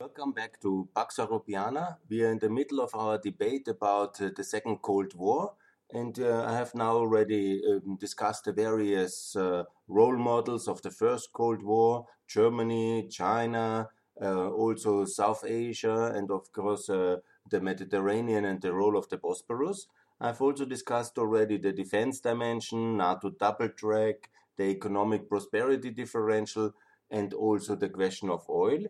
Welcome back to Pax Europeana. We are in the middle of our debate about uh, the Second Cold War, and uh, I have now already um, discussed the various uh, role models of the First Cold War Germany, China, uh, also South Asia, and of course uh, the Mediterranean and the role of the Bosporus. I've also discussed already the defense dimension, NATO double track, the economic prosperity differential, and also the question of oil.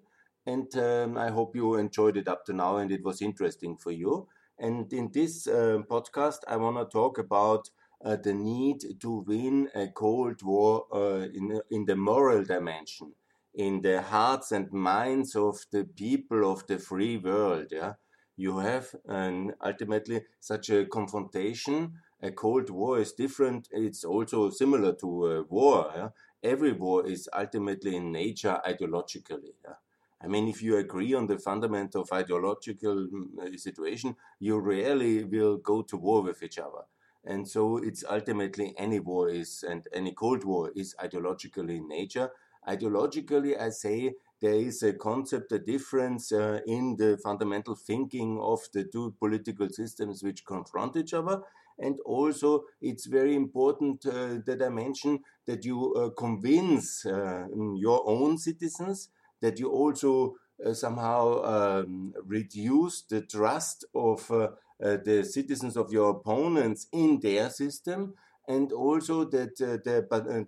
And um, I hope you enjoyed it up to now and it was interesting for you. And in this uh, podcast, I want to talk about uh, the need to win a Cold War uh, in, in the moral dimension, in the hearts and minds of the people of the free world. Yeah, you have an ultimately such a confrontation. A Cold War is different. It's also similar to a war. Yeah? Every war is ultimately in nature ideologically. Yeah? I mean, if you agree on the fundamental of ideological mm, situation, you rarely will go to war with each other. And so it's ultimately any war is, and any Cold War is ideologically in nature. Ideologically, I say there is a concept, a difference uh, in the fundamental thinking of the two political systems which confront each other. And also, it's very important uh, that I mention that you uh, convince uh, your own citizens that you also uh, somehow um, reduce the trust of uh, uh, the citizens of your opponents in their system, and also that the,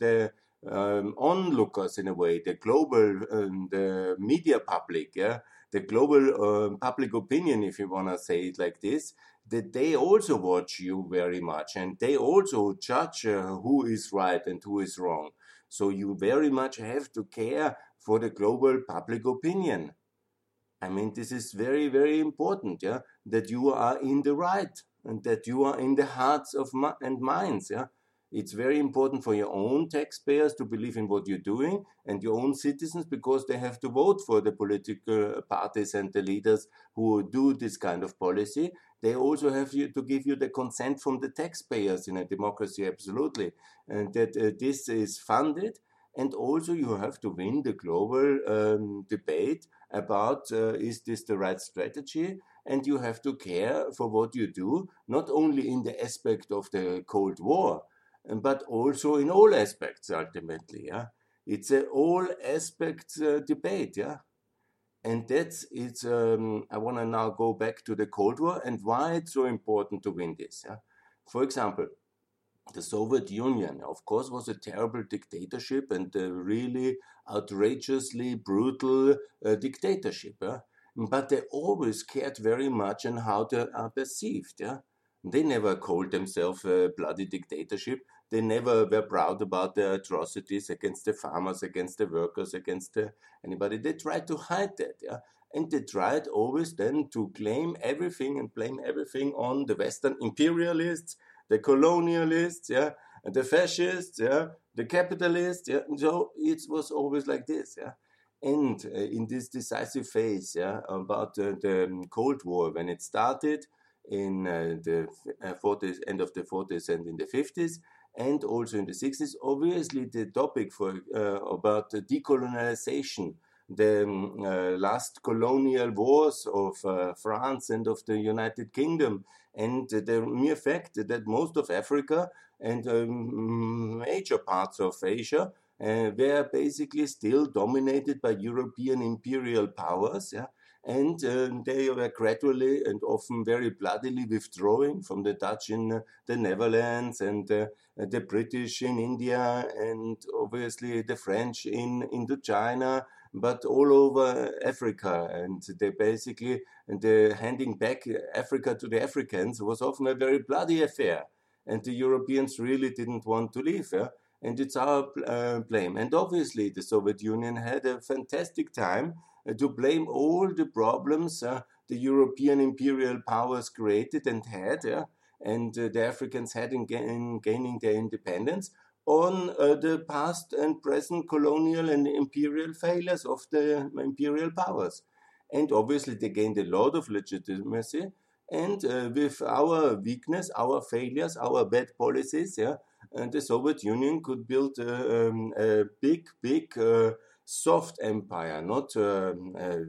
the um, onlookers, in a way, the global, um, the media public, yeah, the global um, public opinion, if you want to say it like this, that they also watch you very much and they also judge uh, who is right and who is wrong. So you very much have to care for the global public opinion. I mean, this is very, very important, yeah, that you are in the right and that you are in the hearts of and minds, yeah. It's very important for your own taxpayers to believe in what you're doing and your own citizens because they have to vote for the political parties and the leaders who do this kind of policy. They also have to give you the consent from the taxpayers in a democracy, absolutely, and that uh, this is funded and also, you have to win the global um, debate about uh, is this the right strategy? And you have to care for what you do, not only in the aspect of the Cold War, um, but also in all aspects ultimately. Yeah? It's a all aspects uh, debate. Yeah? And that's it's. Um, I want to now go back to the Cold War and why it's so important to win this. Yeah? For example, the Soviet Union, of course, was a terrible dictatorship and a really outrageously brutal uh, dictatorship. Yeah? But they always cared very much on how they are perceived. Yeah? They never called themselves a bloody dictatorship. They never were proud about their atrocities against the farmers, against the workers, against the, anybody. They tried to hide that. Yeah? And they tried always then to claim everything and blame everything on the Western imperialists the colonialists, yeah, and the fascists, yeah, the capitalists, yeah. So it was always like this, yeah. And uh, in this decisive phase, yeah, about uh, the Cold War when it started in uh, the 40s, uh, end of the 40s and in the 50s, and also in the 60s, obviously the topic for uh, about decolonization the um, uh, last colonial wars of uh, France and of the United Kingdom, and the mere fact that most of Africa and um, major parts of Asia uh, were basically still dominated by European imperial powers. Yeah? and uh, they were gradually and often very bloodily withdrawing from the Dutch in uh, the Netherlands and uh, the British in India and obviously the French in Indochina but all over Africa. And they basically, and the handing back Africa to the Africans was often a very bloody affair. And the Europeans really didn't want to leave. Yeah? And it's our uh, blame. And obviously, the Soviet Union had a fantastic time uh, to blame all the problems uh, the European imperial powers created and had. Yeah? and uh, the Africans had in, in, gaining their independence on uh, the past and present colonial and imperial failures of the imperial powers. And obviously, they gained a lot of legitimacy. And uh, with our weakness, our failures, our bad policies, yeah, uh, the Soviet Union could build um, a big, big, uh, soft empire, not um, a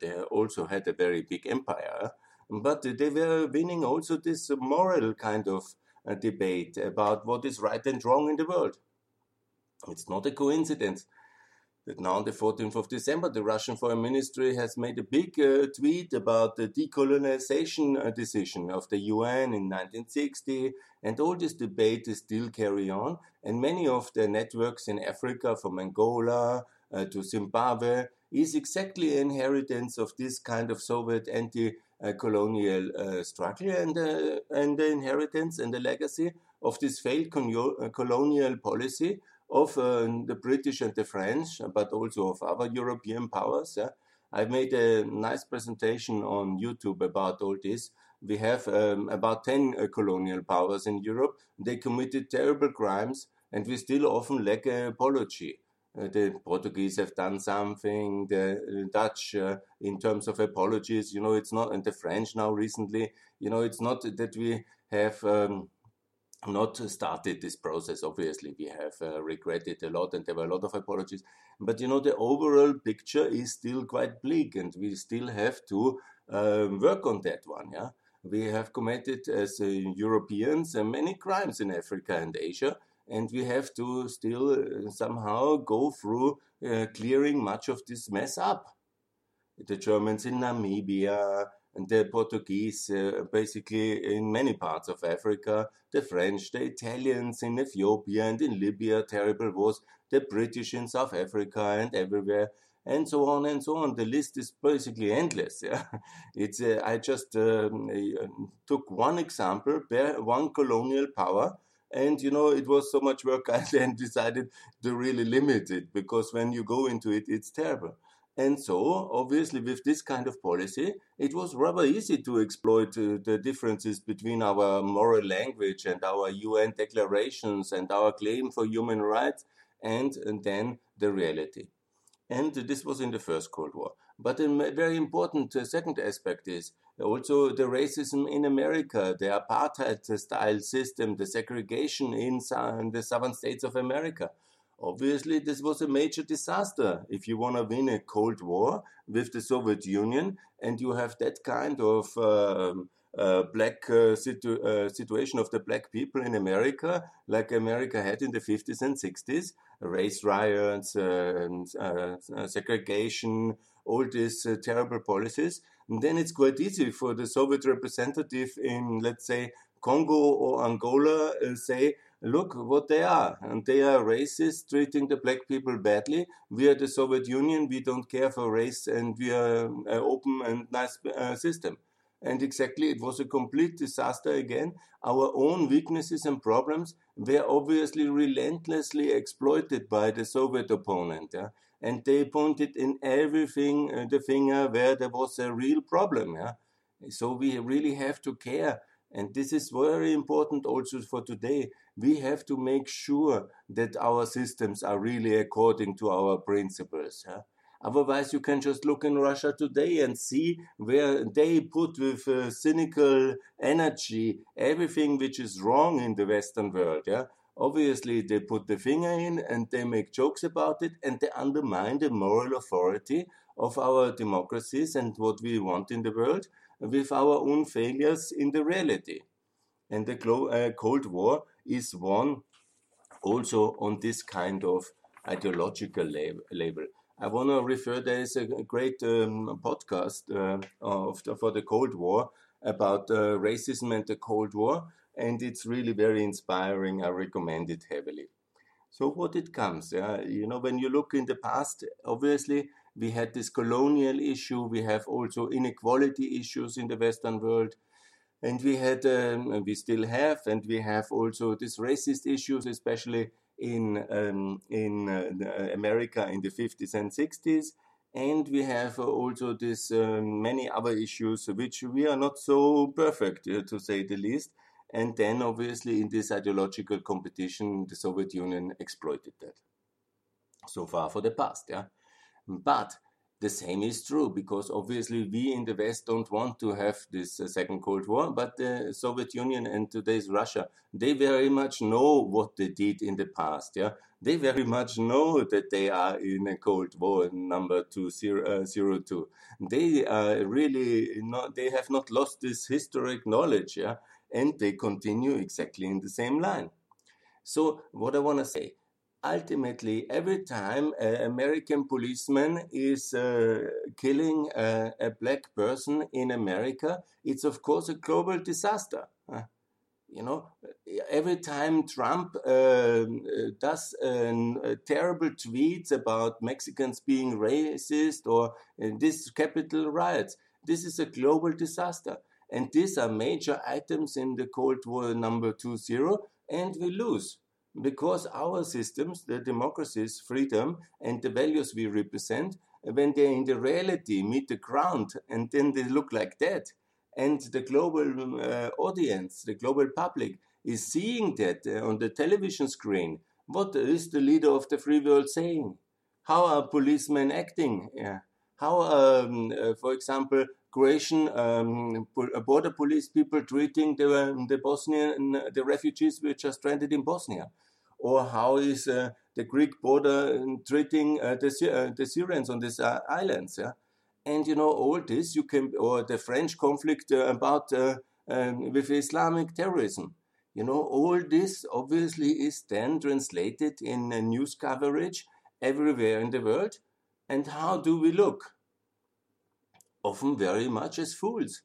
they also had a very big empire, but they were winning also this moral kind of uh, debate about what is right and wrong in the world. It's not a coincidence that now on the 14th of December, the Russian Foreign Ministry has made a big uh, tweet about the decolonization uh, decision of the UN in 1960, and all this debate is still carry on. And many of the networks in Africa, from Angola uh, to Zimbabwe, is exactly inheritance of this kind of Soviet anti-colonial uh, struggle and, uh, and the inheritance and the legacy of this failed uh, colonial policy of uh, the British and the French, but also of other European powers. Yeah? I made a nice presentation on YouTube about all this. We have um, about 10 uh, colonial powers in Europe. They committed terrible crimes, and we still often lack an apology. Uh, the Portuguese have done something, the uh, Dutch, uh, in terms of apologies, you know, it's not, and the French now recently, you know, it's not that we have um, not started this process. Obviously, we have uh, regretted a lot, and there were a lot of apologies. But you know, the overall picture is still quite bleak, and we still have to um, work on that one. Yeah, we have committed as uh, Europeans uh, many crimes in Africa and Asia, and we have to still uh, somehow go through uh, clearing much of this mess up. The Germans in Namibia, and the Portuguese, uh, basically in many parts of Africa, the French, the Italians in Ethiopia and in Libya, terrible wars, the British in South Africa and everywhere, and so on and so on. The list is basically endless. Yeah? It's, uh, I just um, uh, took one example, one colonial power, and you know it was so much work i then decided to really limit it because when you go into it it's terrible and so, obviously, with this kind of policy, it was rather easy to exploit uh, the differences between our moral language and our UN declarations and our claim for human rights and, and then the reality. And this was in the First Cold War. But a very important uh, second aspect is also the racism in America, the apartheid style system, the segregation in, the southern states of America. Obviously, this was a major disaster. If you want to win a Cold War with the Soviet Union and you have that kind of um, uh, black uh, situ uh, situation of the black people in America, like America had in the 50s and 60s, race riots, uh, uh, uh, segregation, all these uh, terrible policies. And then it's quite easy for the Soviet representative in, let's say, Congo or Angola, uh, say, look what they are. And they are racist, treating the black people badly. We are the Soviet Union. We don't care for race and we are an open and nice uh, system. And exactly, it was a complete disaster again. Our own weaknesses and problems were obviously relentlessly exploited by the Soviet opponent. Yeah? And they pointed in everything uh, the finger where there was a real problem. Yeah? So we really have to care and this is very important also for today. We have to make sure that our systems are really according to our principles. Huh? Otherwise, you can just look in Russia today and see where they put with uh, cynical energy everything which is wrong in the Western world. Yeah, obviously they put the finger in and they make jokes about it and they undermine the moral authority of our democracies and what we want in the world with our own failures in the reality. And the uh, Cold War is one also on this kind of ideological lab label. I want to refer, there is a great um, podcast uh, of the, for the Cold War about uh, racism and the Cold War, and it's really very inspiring. I recommend it heavily. So, what it comes, uh, you know, when you look in the past, obviously we had this colonial issue. We have also inequality issues in the Western world. And we had, um, we still have, and we have also these racist issues, especially in um, in uh, America in the 50s and 60s. And we have also this um, many other issues which we are not so perfect, uh, to say the least. And then, obviously, in this ideological competition, the Soviet Union exploited that. So far for the past, yeah. But The same is true because obviously we in the West don't want to have this uh, second Cold War, but the Soviet Union and today's Russia, they very much know what they did in the past. Yeah, they very much know that they are in a Cold War number two zero, uh, zero two. They are really not. They have not lost this historic knowledge. Yeah, and they continue exactly in the same line. So what I want to say ultimately, every time an American policeman is uh, killing a, a, black person in America, it's of course a global disaster. You know, every time Trump uh, does terrible tweets about Mexicans being racist or uh, this Capitol riots, this is a global disaster. And these are major items in the Cold War number two zero, and we lose because our systems, the democracies, freedom, and the values we represent, when they in the reality meet the ground and then they look like that, and the global uh, audience, the global public, is seeing that uh, on the television screen, what is the leader of the free world saying? How are policemen acting? Yeah. How, um, uh, for example, Croatian um, border police people treating the, the Bosnian, the refugees which are stranded in Bosnia? Or how is uh, the Greek border um, treating uh, the, uh, the Syrians on these uh, islands? Yeah? And you know, all this you can, or the French conflict uh, about um, with Islamic terrorism. You know, all this obviously is then translated in news coverage everywhere in the world. And how do we look? Often very much as fools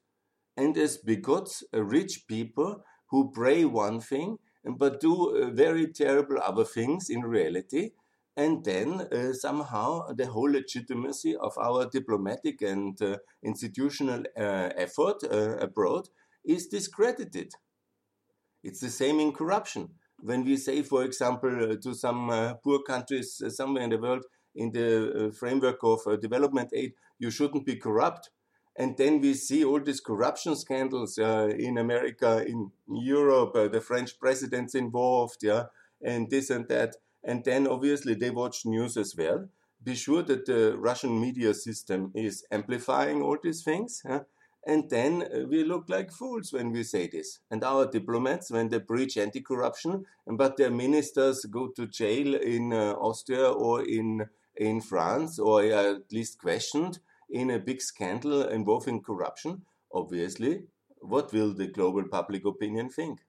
and as bigots, uh, rich people who pray one thing but do uh, very terrible other things in reality. And then uh, somehow the whole legitimacy of our diplomatic and uh, institutional uh, effort uh, abroad is discredited. It's the same in corruption. When we say, for example, to some poor countries somewhere in the world, in the framework of development aid, you shouldn't be corrupt. And then we see all these corruption scandals uh, in America, in Europe, uh, the French president's involved, yeah, and this and that. And then obviously they watch news as well. Be sure that the Russian media system is amplifying all these things. Yeah? And then uh, we look like fools when we say this. And our diplomats, when they preach anti corruption, but their ministers go to jail in uh, Austria or in, in France, or at least questioned, in a big scandal involving corruption, obviously, what will the global public opinion think?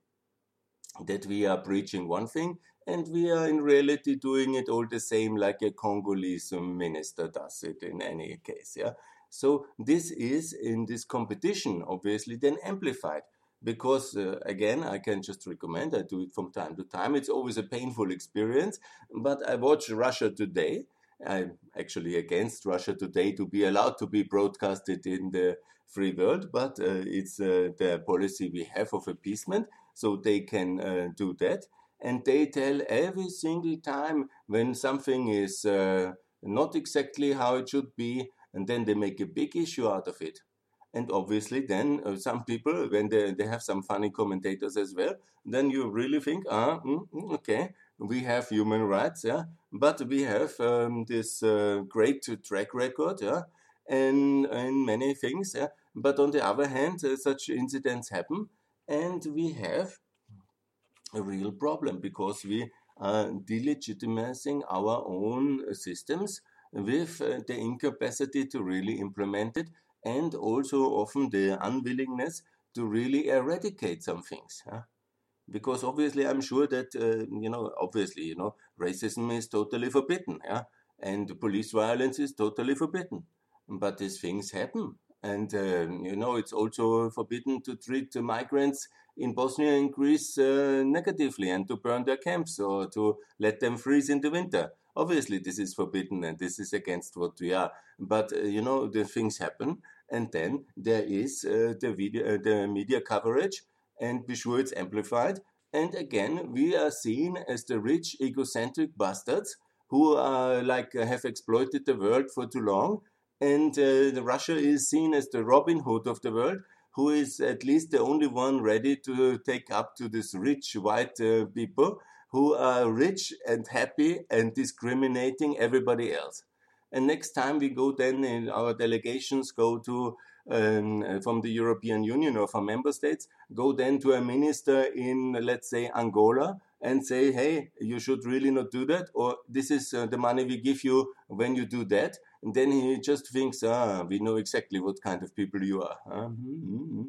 That we are preaching one thing and we are in reality doing it all the same like a Congolese minister does it in any case. Yeah. So this is in this competition obviously then amplified because uh, again i can just recommend i do it from time to time it's always a painful experience but i watch russia today I'm actually against Russia today to be allowed to be broadcasted in the free world, but uh, it's uh, the policy we have of appeasement, so they can uh, do that. And they tell every single time when something is uh, not exactly how it should be, and then they make a big issue out of it. And obviously, then uh, some people, when they, they have some funny commentators as well, then you really think, ah, mm, mm okay, we have human rights, yeah, but we have um, this uh, great track record, yeah, and in many things, yeah. But on the other hand, uh, such incidents happen, and we have a real problem because we are delegitimizing our own systems with uh, the incapacity to really implement it, and also often the unwillingness to really eradicate some things. Yeah? Because obviously I'm sure that uh, you know obviously you know racism is totally forbidden, yeah, and police violence is totally forbidden, but these things happen, and uh, you know it's also forbidden to treat the migrants in Bosnia and Greece uh, negatively and to burn their camps or to let them freeze in the winter. Obviously, this is forbidden and this is against what we are. But uh, you know the things happen, and then there is uh, the video, uh, the media coverage and be sure it's amplified. And again, we are seen as the rich, egocentric bastards who are like have exploited the world for too long. And uh, Russia is seen as the Robin Hood of the world, who is at least the only one ready to take up to this rich white uh, people who are rich and happy and discriminating everybody else. And next time we go, then in our delegations go to um, from the European Union or from member states, go then to a minister in, let's say, Angola and say, hey, you should really not do that, or this is uh, the money we give you when you do that. And then he just thinks, ah, we know exactly what kind of people you are. Mm-hmm.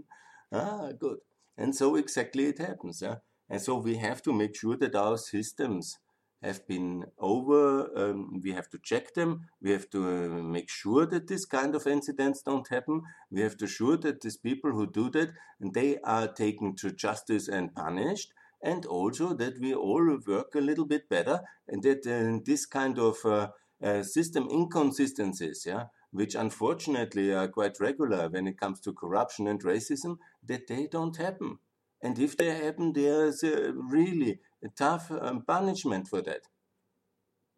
Ah, good. And so exactly it happens. And so we have to make sure that our systems have been over. Um, we have to check them. We have to uh, make sure that this kind of incidents don't happen. We have to sure that these people who do that, and they are taken to justice and punished. And also that we all work a little bit better, and that uh, this kind of uh, uh, system inconsistencies, yeah, which unfortunately are quite regular when it comes to corruption and racism, that they don't happen. And if they happen, there's a really tough um, punishment for that.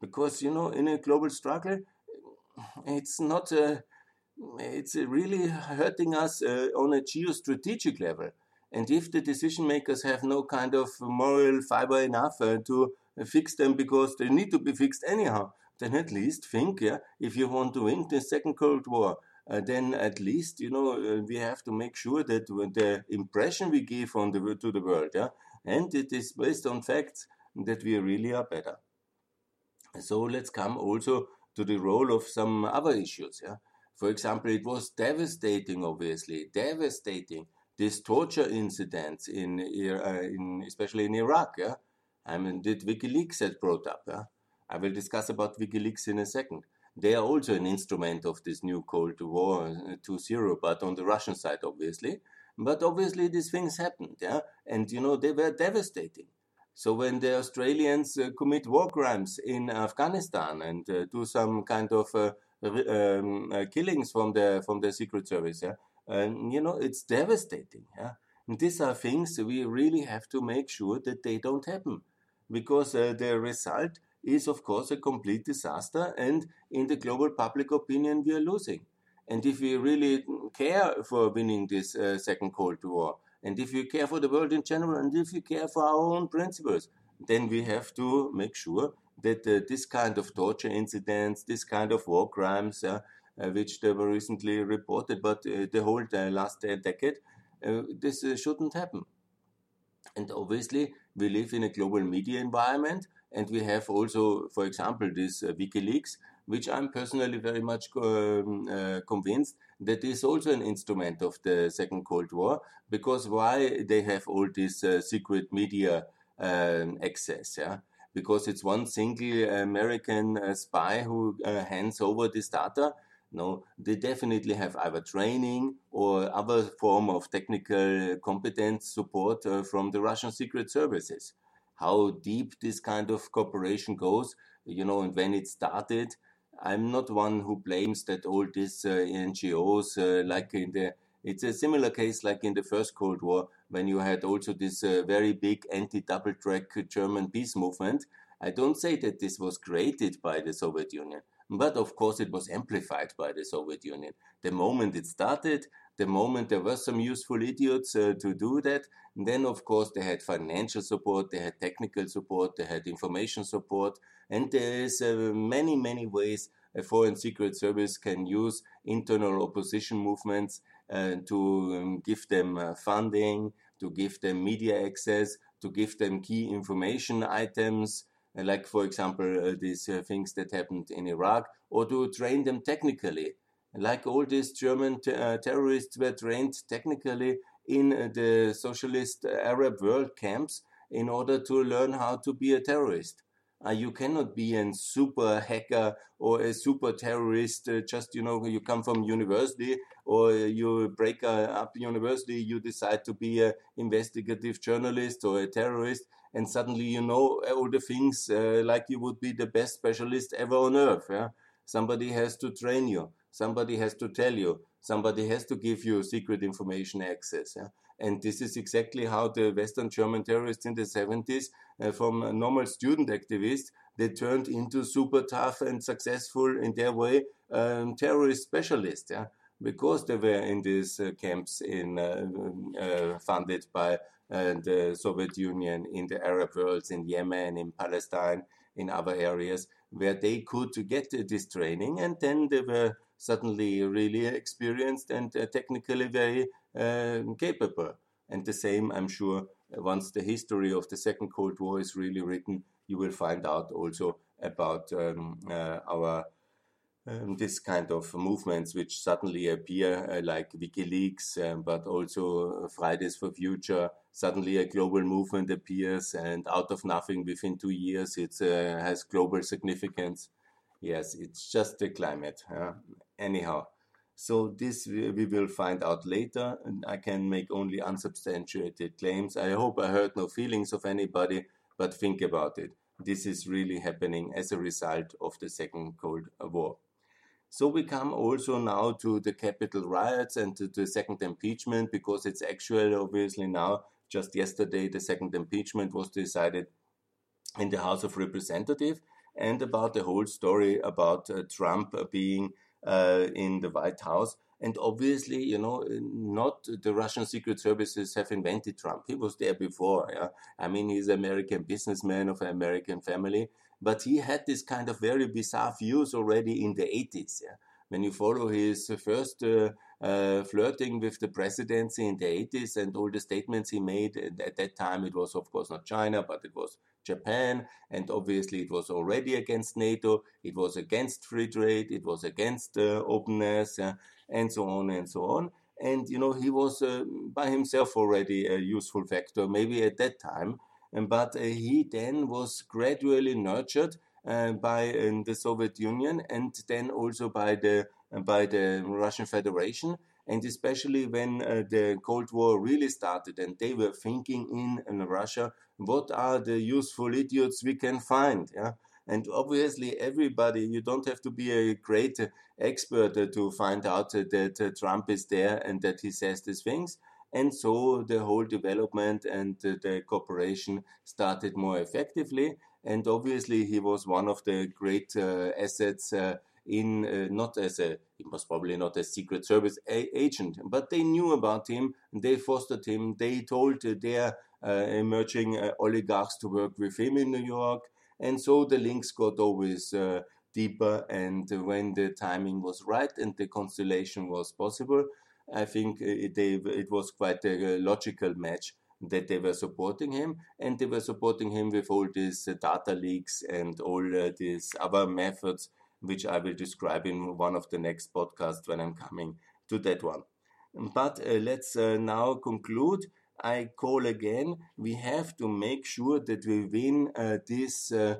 Because, you know, in a global struggle, it's not, uh, it's really hurting us uh, on a geostrategic level. And if the decision makers have no kind of moral fiber enough uh, to fix them because they need to be fixed anyhow, then at least think, yeah, if you want to win the Second Cold War, uh, then at least you know uh, we have to make sure that the impression we give on the to the world, yeah, and it is based on facts that we really are better. So let's come also to the role of some other issues. Yeah? For example, it was devastating, obviously, devastating. These torture incidents in, uh, in especially in Iraq. Yeah, I mean, did WikiLeaks had brought up. Yeah? I will discuss about WikiLeaks in a second. They are also an instrument of this new Cold War uh, 2.0, but on the Russian side, obviously. But obviously, these things happened, yeah, and you know they were devastating. So when the Australians uh, commit war crimes in Afghanistan and uh, do some kind of uh, um, uh, killings from the from the Secret Service, yeah, and you know it's devastating, yeah. And these are things we really have to make sure that they don't happen, because uh, the result is of course a complete disaster, and in the global public opinion we are losing. And if we really care for winning this uh, second Cold War, and if we care for the world in general, and if we care for our own principles, then we have to make sure that uh, this kind of torture incidents, this kind of war crimes, uh, uh which they were recently reported, but uh, the whole uh, last decade, this shouldn't happen. And obviously, we live in a global media environment, and we have also, for example, this WikiLeaks, which I'm personally very much um, uh, convinced that is also an instrument of the Second Cold War, because why they have all this uh, secret media um, access, yeah? Because it's one single American uh, spy who uh, hands over this data. No, they definitely have either training or other form of technical competence support uh, from the Russian secret services. How deep this kind of cooperation goes, you know, and when it started, I'm not one who blames that all these uh, NGOs, uh, like in the, it's a similar case like in the first Cold War, when you had also this uh, very big anti-double track German peace movement. I don't say that this was created by the Soviet Union, but of course it was amplified by the Soviet Union. The moment it started, the moment there were some useful idiots uh, to do that, then of course they had financial support, they had technical support, they had information support, and there is uh, many, many ways a foreign secret service can use internal opposition movements uh, to um, give them uh, funding, to give them media access, to give them key information items, uh, like, for example, uh, these uh, things that happened in Iraq, or to train them technically. Like all these German terrorists were trained technically in the socialist Arab world camps in order to learn how to be a terrorist. Uh, you cannot be a super hacker or a super terrorist. Uh, just you know, you come from university or you break uh, up university, you decide to be an investigative journalist or a terrorist, and suddenly you know all the things uh, like you would be the best specialist ever on earth. Yeah? Somebody has to train you. Somebody has to tell you. Somebody has to give you secret information access. Yeah? And this is exactly how the Western German terrorists in the 70s, uh, from normal student activists, they turned into super tough and successful in their way um, terrorist specialists. Yeah? Because they were in these uh, camps in, uh, uh funded by uh, the Soviet Union in the Arab worlds, in Yemen, in Palestine, in other areas where they could get this training, and then they were suddenly really experienced and uh, technically very uh, capable. And the same, I'm sure, once the history of the Second Cold War is really written, you will find out also about um, uh, our um, this kind of movements which suddenly appear uh, like WikiLeaks, um, but also Fridays for Future. Suddenly, a global movement appears, and out of nothing, within two years, it uh, has global significance. Yes, it's just the climate. Uh, anyhow, so this we will find out later, and I can make only unsubstantiated claims. I hope I hurt no feelings of anybody, but think about it. This is really happening as a result of the Second Cold War. So we come also now to the Capitol riots and to the second impeachment because it's actual, obviously, now. Just yesterday, the second impeachment was decided in the House of Representatives and about the whole story about uh, Trump being uh, in the White House. And obviously, you know, not the Russian secret services have invented Trump. He was there before. Yeah? I mean, he's an American businessman of an American family but he had this kind of very bizarre views already in the 80s. Yeah? When you follow his first uh, uh, flirting with the presidency in the 80s and all the statements he made, at that time it was, of course, not China, but it was Japan, and obviously it was already against NATO, it was against free trade, it was against uh, openness, and so on and so on. And you know, he was uh, by himself already a useful factor, maybe at that time but uh, he then was gradually nurtured uh, by the Soviet Union and then also by the by the Russian Federation and especially when uh, the Cold War really started and they were thinking in, in Russia, what are the useful idiots we can find? Yeah? And obviously, everybody, you don't have to be a great expert to find out that Trump is there and that he says these things. And so the whole development and the cooperation started more effectively. And obviously, he was one of the great uh, assets uh, in uh, not as a he was probably not a secret service a- agent, but they knew about him. And they fostered him. They told their uh, emerging uh, oligarchs to work with him in New York, and so the links got always uh, deeper. And when the timing was right and the constellation was possible, I think uh, it, it was quite a logical match that they were supporting him, and they were supporting him with all these uh, data leaks and all uh, these other methods, which I will describe in one of the next podcasts when I'm coming to that one. But uh, let's uh, now conclude. I call again. We have to make sure that we win uh, this uh,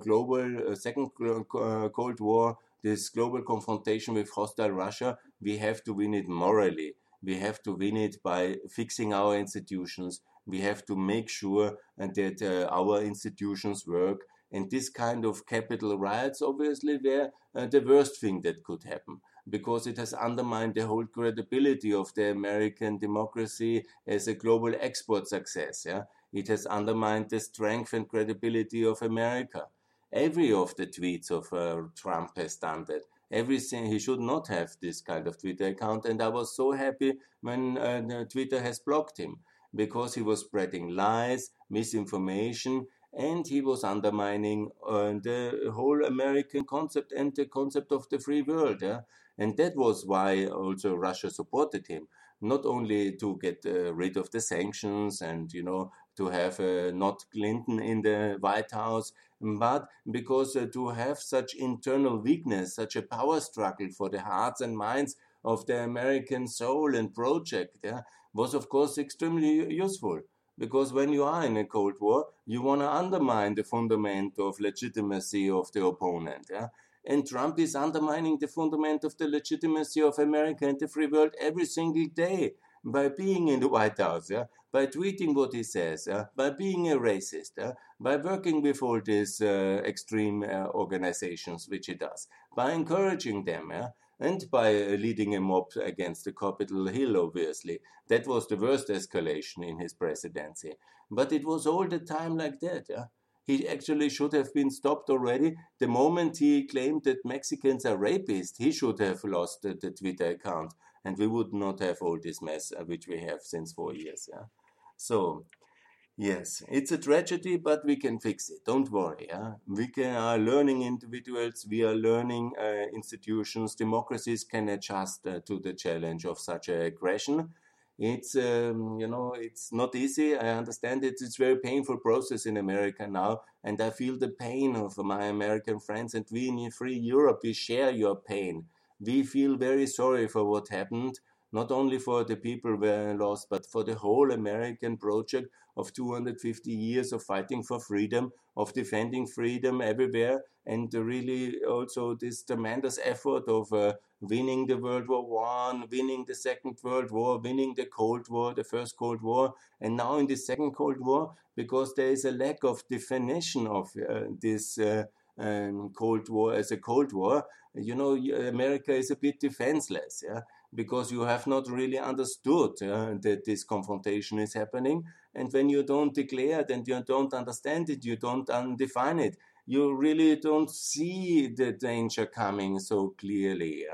global second Cold War this global confrontation with hostile Russia, we have to win it morally. We have to win it by fixing our institutions. We have to make sure that uh, our institutions work. And this kind of Capitol riots, obviously, were uh, the worst thing that could happen because it has undermined the whole credibility of the American democracy as a global export success. Yeah? It has undermined the strength and credibility of America. Every of the tweets of uh, Trump has done that. Everything he should not have this kind of Twitter account, and I was so happy when uh, Twitter has blocked him because he was spreading lies, misinformation, and he was undermining uh, the whole American concept and the concept of the free world. Yeah? And that was why also Russia supported him, not only to get uh, rid of the sanctions and you know to have uh, not Clinton in the White House, but because uh, to have such internal weakness, such a power struggle for the hearts and minds of the American soul and project, yeah, was of course extremely useful. Because when you are in a Cold War, you want to undermine the fundament of legitimacy of the opponent. Yeah? And Trump is undermining the fundament of the legitimacy of America and the free world every single day by being in the White House, yeah, by tweeting what he says, yeah, by being a racist, yeah, by working with all these uh, extreme uh, organizations, which he does, by encouraging them, yeah, and by uh, leading a mob against the Capitol Hill, obviously. That was the worst escalation in his presidency. But it was all the time like that. He actually should have been stopped already. The moment he claimed that Mexicans are rapists, he should have lost the Twitter account and we would not have all this mess uh, which we have since four years. Yeah. So Yes, it's a tragedy, but we can fix it. Don't worry. Yeah? We can, are learning individuals, we are learning uh, institutions. Democracies can adjust uh, to the challenge of such aggression. It's um, you know it's not easy. I understand it. It's a very painful process in America now, and I feel the pain of my American friends. And we in Free Europe, we share your pain. We feel very sorry for what happened not only for the people who were lost, but for the whole American project of 250 years of fighting for freedom, of defending freedom everywhere, and really also this tremendous effort of uh, winning the World War One, winning the Second World War, winning the Cold War, the First Cold War, and now in the Second Cold War, because there is a lack of definition of uh, this. Uh, um, Cold War as a Cold War, you know, America is a bit defenseless. Yeah, because you have not really understood uh, that this confrontation is happening. And when you don't declare it and you don't understand it, you don't undefine it, you really don't see the danger coming so clearly.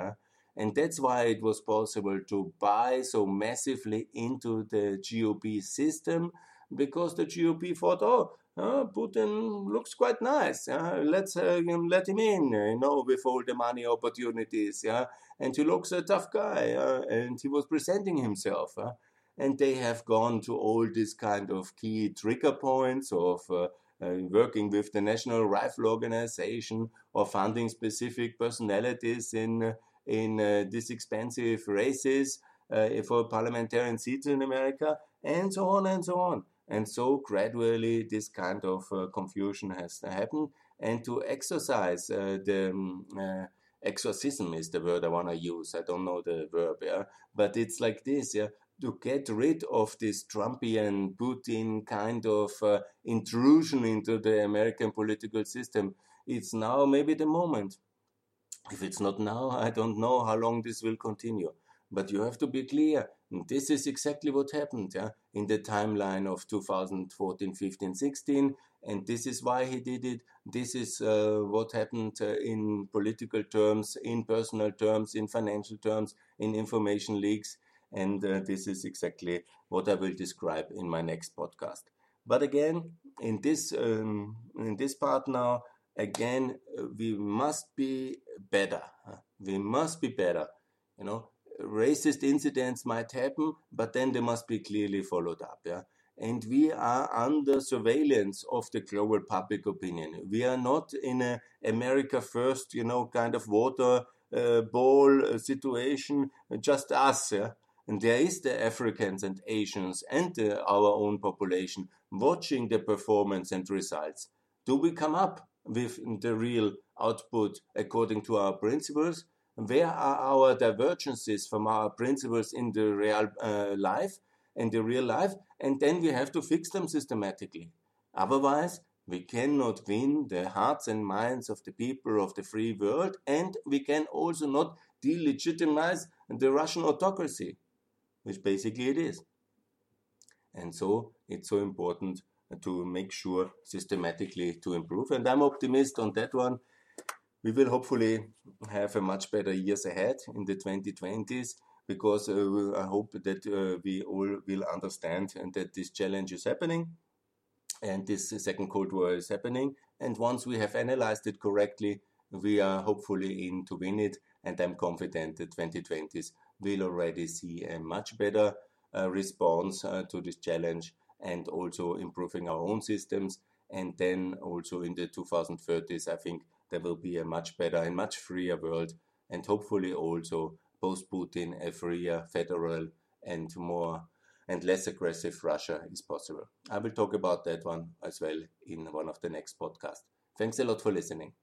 And that's why it was possible to buy so massively into the GOP system because the GOP thought, oh, uh, Putin looks quite nice. Uh, let's uh, let him in, you know, with all the money opportunities. Yeah, and he looks a tough guy, uh, and he was presenting himself. Uh, and they have gone to all these kind of key trigger points of uh, uh, working with the National Rifle Organization or funding specific personalities in in these expensive races for parliamentarian seats in America, and so on and so on. And so gradually this kind of uh, confusion has happened. And to exercise uh, the um, uh, exorcism is the word I want to use. I don't know the verb, yeah, but it's like this, yeah. To get rid of this Trumpian Putin kind of uh, intrusion into the American political system, it's now maybe the moment. If it's not now, I don't know how long this will continue. But you have to be clear. This is exactly what happened yeah, in the timeline of 2014, 15, 16. And this is why he did it. This is uh, what happened uh, in political terms, in personal terms, in financial terms, in information leaks. And uh, this is exactly what I will describe in my next podcast. But again, in this um, in this part now, again, we must be better. We must be better. You know, racist incidents might happen, but then they must be clearly followed up. Yeah. And we are under surveillance of the global public opinion. We are not in a America first, you know, kind of water uh, uh, situation, just us. Yeah. And there is the Africans and Asians and uh, our own population watching the performance and results. Do we come up with the real output according to our principles? Where are our divergences from our principles in the real uh, life in the real life? And then we have to fix them systematically. Otherwise we cannot win the hearts and minds of the people of the free world and we can also not delegitimize the russian autocracy which basically it is. And so it's so important to make sure systematically to improve and i'm optimist on that one we will hopefully have a much better years ahead in the 2020s because uh, I hope that uh, we all will understand and that this challenge is happening and this second Cold War is happening. And once we have analyzed it correctly, we are hopefully in to win it. And I'm confident that 2020s will already see a much better uh, response uh, to this challenge and also improving our own systems. And then also in the 2030s, I think there will be a much better and much freer world, and hopefully also post Putin a freer, federal, and more and less aggressive Russia is possible. I will talk about that one as well in one of the next podcasts. Thanks a lot for listening.